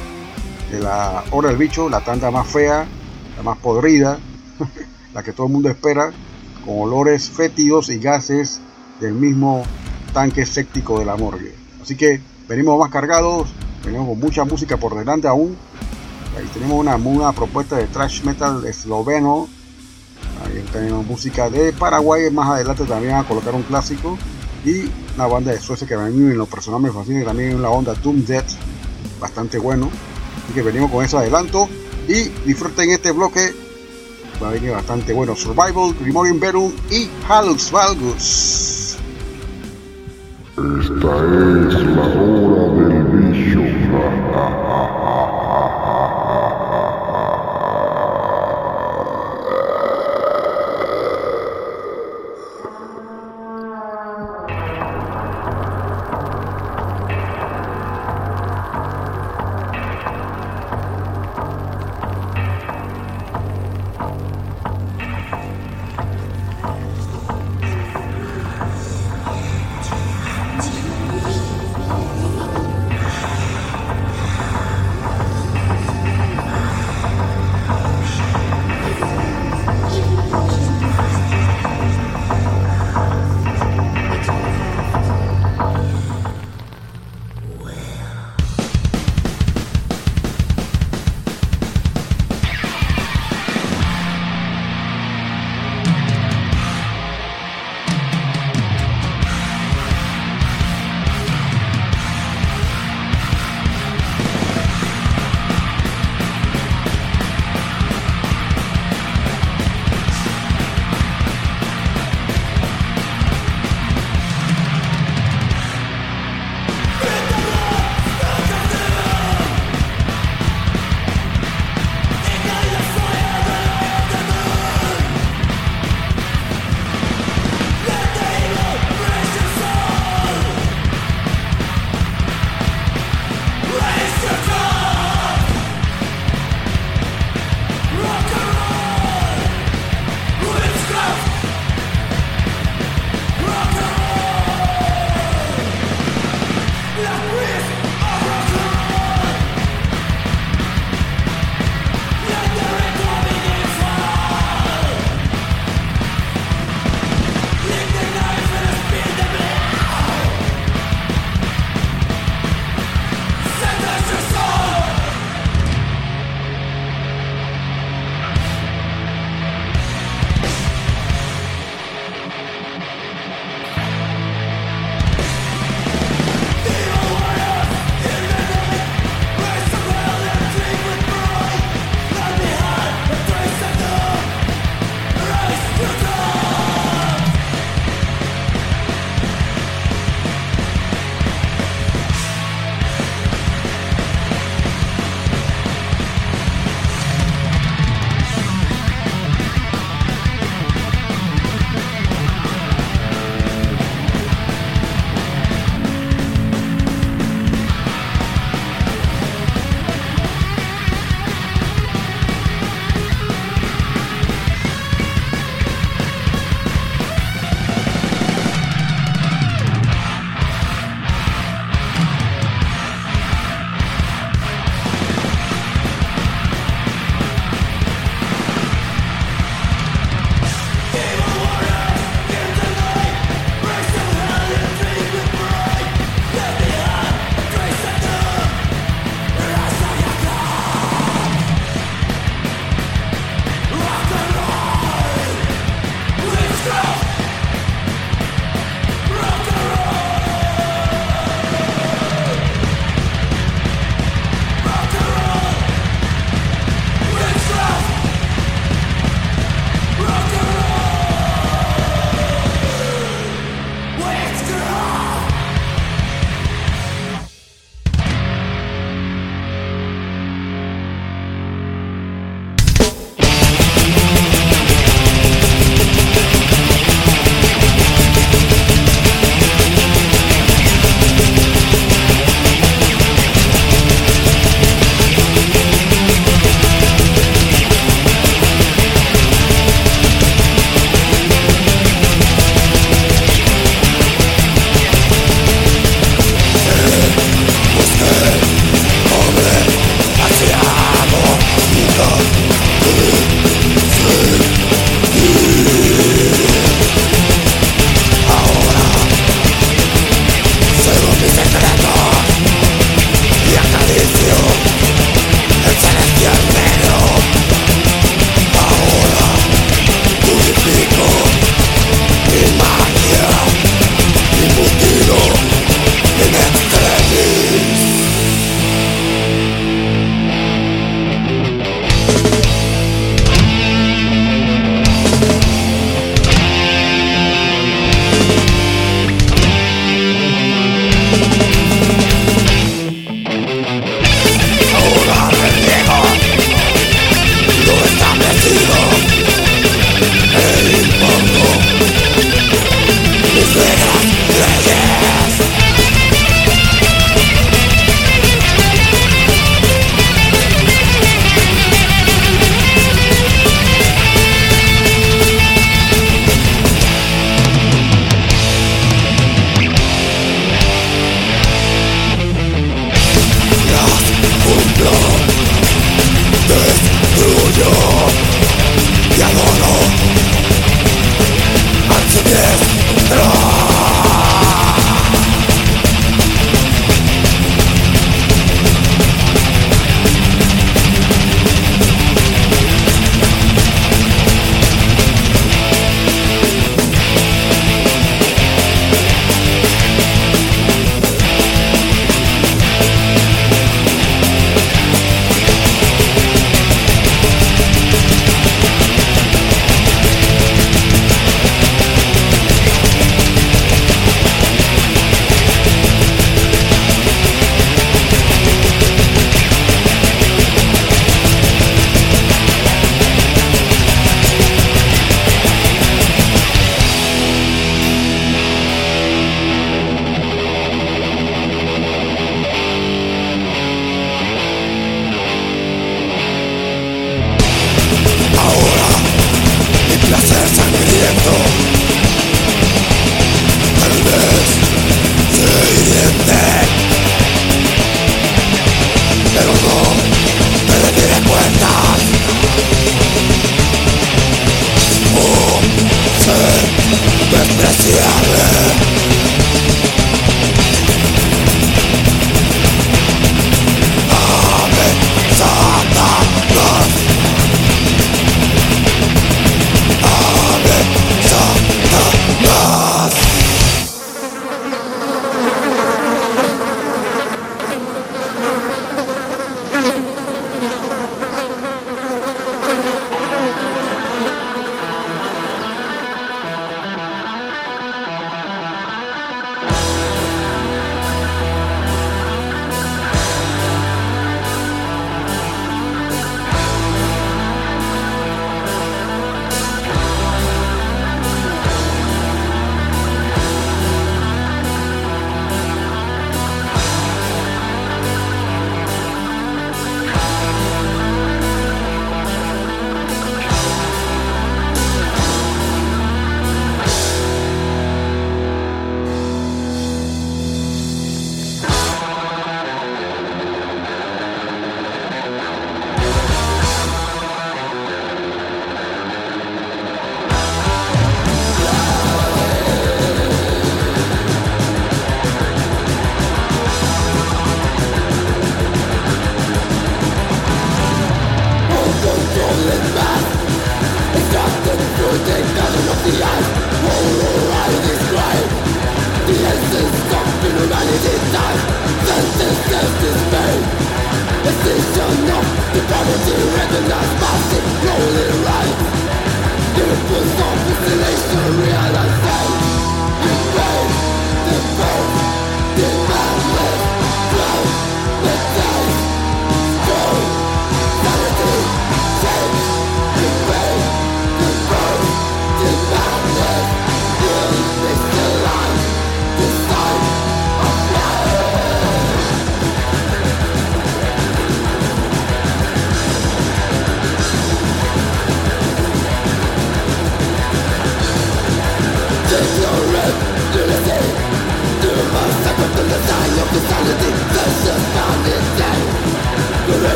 de la hora del bicho, la tanda más fea, la más podrida, la que todo el mundo espera, con olores fétidos y gases del mismo tanque séptico de la morgue. Así que venimos más cargados, venimos con mucha música por delante aún. Ahí tenemos una, una propuesta de thrash metal esloveno. Ahí tenemos música de Paraguay. Más adelante también a colocar un clásico. Y una banda de Suecia que a mí en lo personal me fascina. También en la onda Doom Death. Bastante bueno. Así que venimos con ese adelanto. Y disfruten este bloque. Va a venir bastante bueno. Survival, Grimorium Verum y Halux Valgus. Esta es la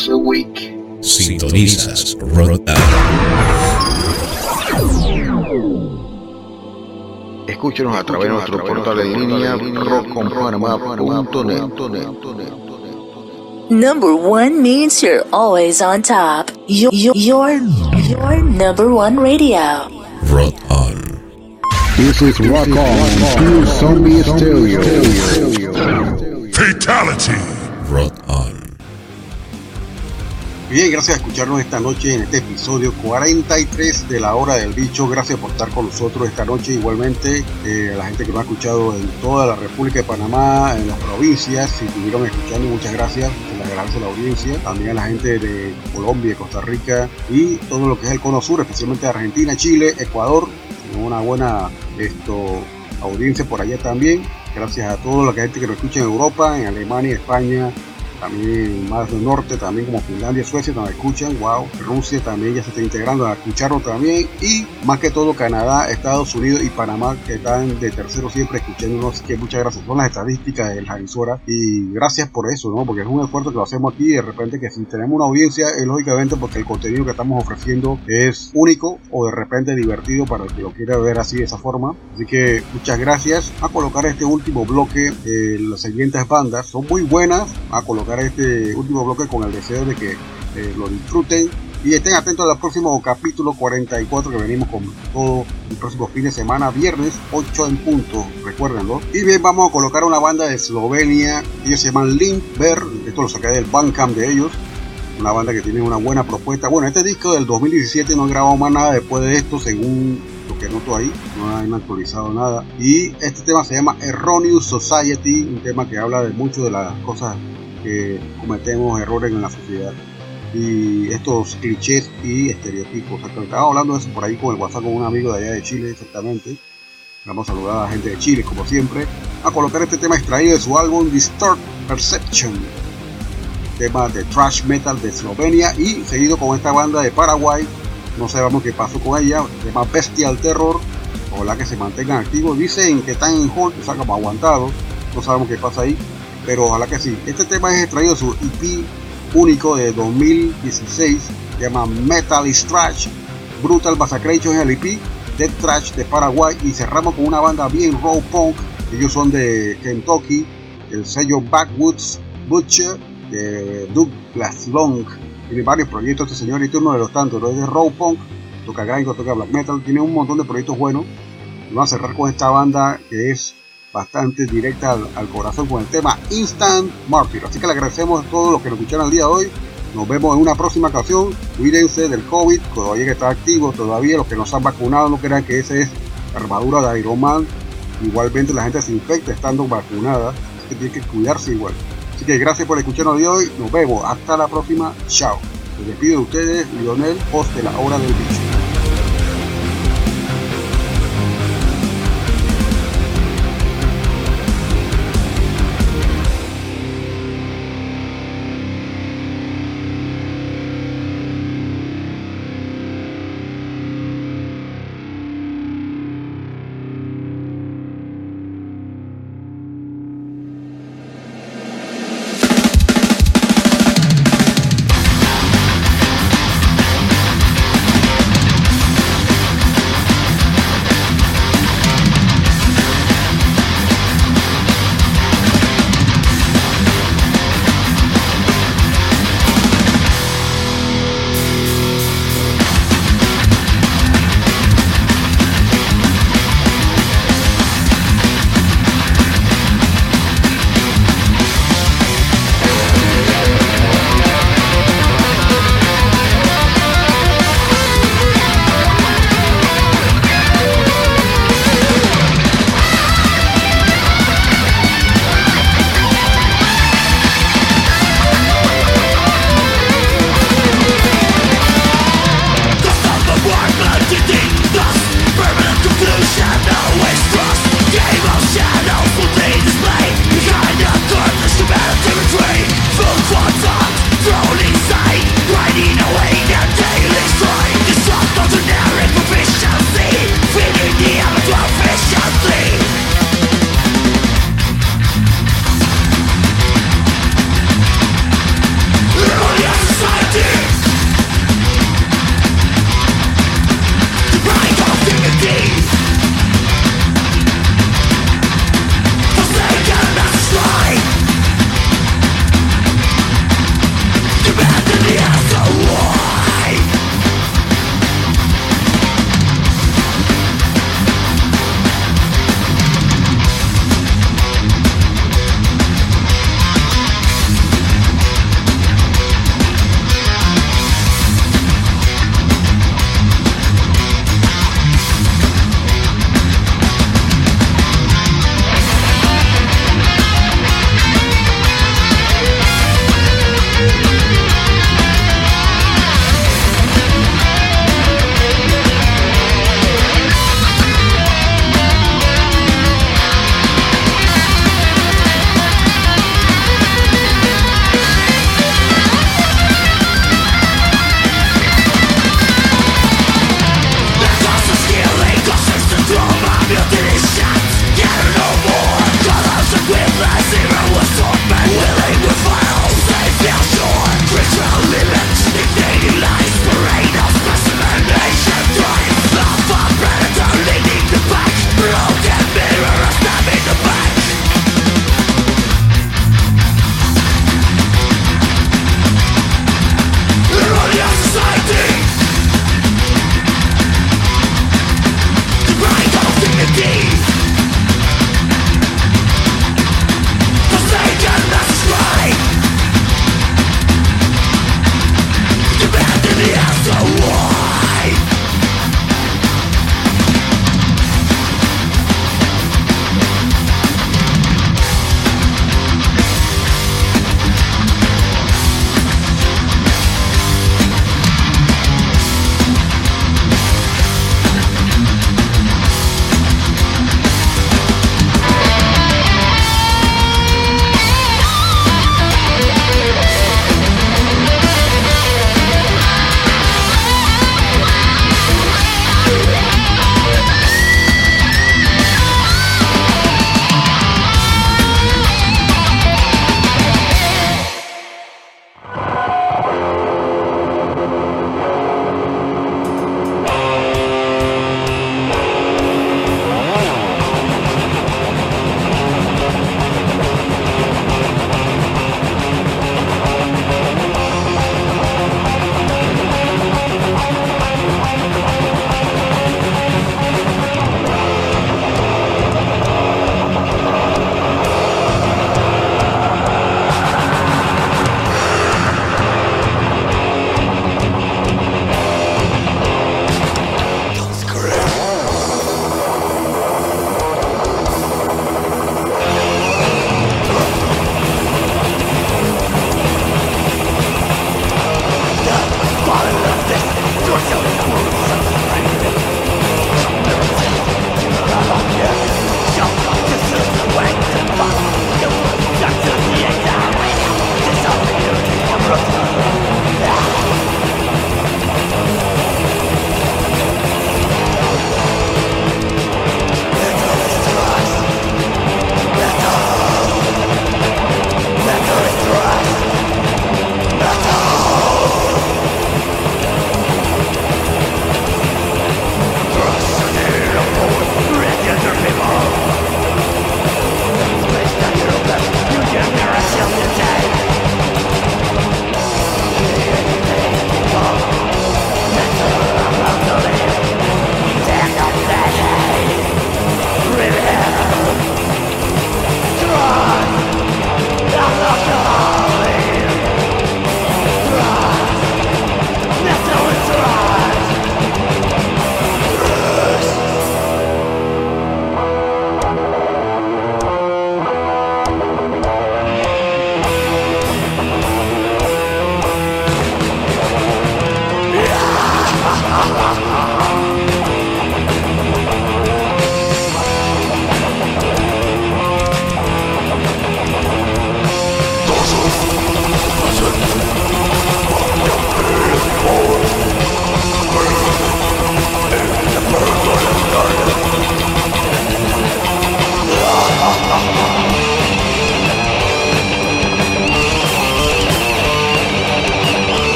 days a week. Sintonizas Rotan. Escúchenos a través de nuestro portal en línea rockconpanamá.net. Number one means you're always on top. You're your, your number one radio. Rock on. This is Rock On, Pure Zombie Stereo. Fatality. Bien, gracias por escucharnos esta noche en este episodio 43 de la hora del bicho. Gracias por estar con nosotros esta noche. Igualmente, eh, a la gente que nos ha escuchado en toda la República de Panamá, en las provincias, si estuvieron escuchando, muchas gracias. Se les agradece la audiencia. También a la gente de Colombia, Costa Rica y todo lo que es el Cono Sur, especialmente Argentina, Chile, Ecuador. Una buena esto, audiencia por allá también. Gracias a toda la gente que nos escucha en Europa, en Alemania, España, también más del norte, también como Finlandia, Suecia, también escuchan, wow, Rusia también ya se está integrando a escucharlo también, y más que todo Canadá, Estados Unidos y Panamá, que están de tercero siempre escuchándonos, así que muchas gracias, son las estadísticas de la emisora, y gracias por eso, ¿no? Porque es un esfuerzo que lo hacemos aquí, de repente que si tenemos una audiencia, es lógicamente porque el contenido que estamos ofreciendo es único, o de repente divertido para el que lo quiera ver así de esa forma, así que muchas gracias, a colocar este último bloque, eh, las siguientes bandas, son muy buenas, a colocar este último bloque con el deseo de que eh, lo disfruten Y estén atentos al próximo capítulo 44 que venimos con todo el próximo fin de semana, viernes 8 en punto, recuérdenlo. Y bien, vamos a colocar una banda de Eslovenia, ellos se llaman Linkber, esto lo saqué del Bandcamp de ellos, una banda que tiene una buena propuesta. Bueno, este disco del 2017 no he grabado más nada después de esto, según lo que noto ahí, no han actualizado nada. Y este tema se llama Erroneous Society, un tema que habla de mucho de las cosas que cometemos errores en la sociedad y estos clichés y estereotipos. Estaba hablando de eso por ahí con el WhatsApp con un amigo de allá de Chile, exactamente. Vamos a saludar a la gente de Chile, como siempre, a colocar este tema extraído de su álbum Distort Perception, tema de thrash metal de Eslovenia y seguido con esta banda de Paraguay. No sabemos qué pasó con ella, tema Bestial Terror. Ojalá que se mantengan activos. Dicen que están en hold, o sea, como aguantados. No sabemos qué pasa ahí, pero ojalá que sí. Este tema es extraído su EP único de 2016, se llama Metal is Trash, Brutal Massacration es el EP, Dead Trash de Paraguay. Y cerramos con una banda bien raw punk, ellos son de Kentucky, el sello Backwoods Butcher de Douglas Long, tiene varios proyectos este señor y este es uno de los tantos, es de raw punk, toca gringo, toca black metal, tiene un montón de proyectos buenos, vamos a cerrar con esta banda que es bastante directa al, corazón con el tema Instant Martyr. Así que le agradecemos a todos los que nos escucharon el día de hoy. Nos vemos en una próxima ocasión. Cuídense del COVID, todavía que está activo, todavía los que nos han vacunado no crean que esa es armadura de Iron Man. Igualmente la gente se infecta estando vacunada, así que tiene que cuidarse igual. Así que gracias por escucharnos de hoy, nos vemos, hasta la próxima, chao. Me despido de ustedes, Lionel, host de la hora del bicho.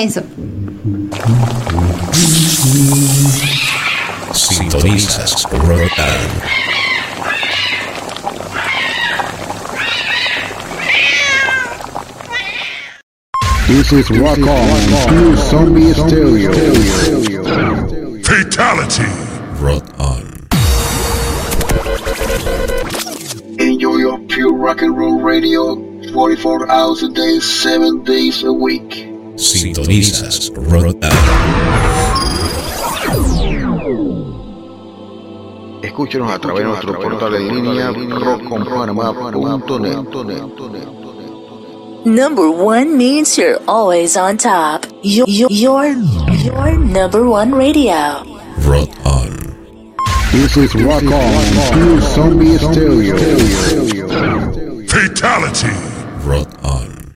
Eso. Sintonizas Rot on. This is Rock On, Pure Zombie Stereo. Fatality. Rot on. Enjoy your pure rock and roll radio 44 hours a day, 7 days a week. Sintonizas Rot. Escúchenos a través de nuestro portal en línea rockconpanamá.net. Number one means you're always on top. Your, your, your, your number one radio. Rot on. This is Rock On, Pure Zombie Stereo.